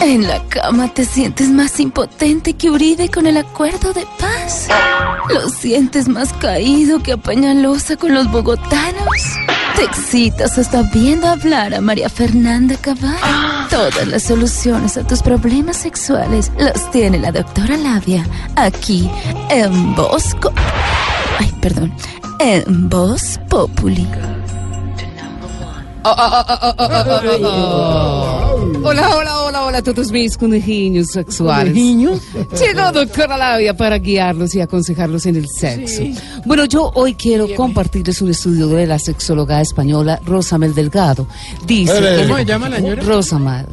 En la cama te sientes más impotente que Uribe con el acuerdo de paz. Lo sientes más caído que Apañalosa con los bogotanos. Te excitas hasta viendo hablar a María Fernanda Cabal. Todas las soluciones a tus problemas sexuales las tiene la doctora Labia aquí en Bosco. Ay, perdón. En Voz Populi. Hola, hola, hola, hola a todos mis conejillos sexuales. Llegó doctora Labia para guiarlos y aconsejarlos en el sexo. Bueno, yo hoy quiero compartirles un estudio de la sexóloga española Rosamel Delgado. Dice... ¿Cómo se llama la señora? Rosamel.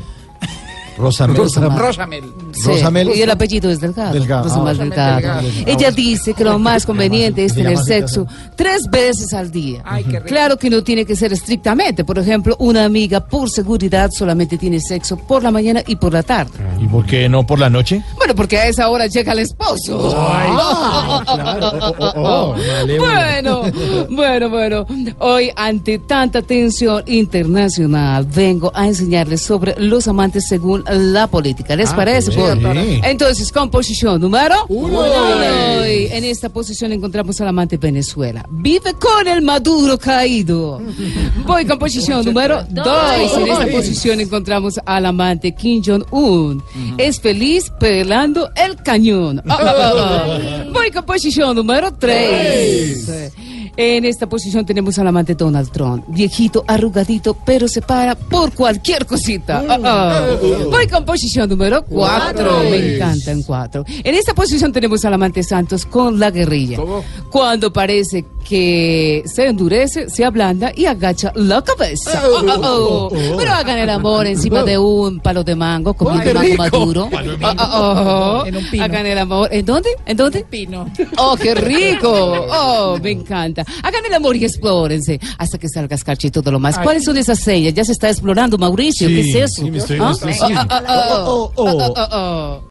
Rosamel. Rosamel. Sí, Rosamel. Y el apellido es Delgado. Delgado. Rosamel Ah, Delgado. Delgado. Ella dice que lo más conveniente es tener sexo tres veces al día. Claro que no tiene que ser estrictamente. Por ejemplo, una amiga por seguridad solamente tiene sexo por la mañana y por la tarde. ¿Y por qué no por la noche? Bueno, porque a esa hora llega el esposo. Bueno, bueno, bueno. Hoy, ante tanta tensión internacional, vengo a enseñarles sobre los amantes según la política. ¿Les parece? sí. Entonces, composición número uno. En esta posición encontramos al amante Venezuela. Vive con el Maduro caído. Voy con posición número dos. En esta posición encontramos al amante Kim Jong-un. Es feliz pelando el cañón. Ah, ah, ah, ah. Voy con posición número tres. En esta posición tenemos al amante Donald Trump, viejito, arrugadito, pero se para por cualquier cosita. Ah, ah. Voy con posición número cuatro. Me encanta en cuatro. En esta posición tenemos al amante Santos con la guerrilla. Cuando parece que se endurece, se ablanda y agacha la cabeza. Ah, ah, ah. Pero hagan el amor encima de un palo de mango, comiendo mango maduro. Ah. Hagan el amor. ¿En dónde? ¿En dónde? Pino. Oh, qué rico. Oh, me encanta. Hagan el amor y explórense hasta que salga escarcha y todo lo más. ¿Cuáles son esas señas? Ya se está explorando, Mauricio. ¿Qué es eso? sí, me estoy- ¿Ah? me estoy-. Oh, oh, oh. Ah, ah, ah.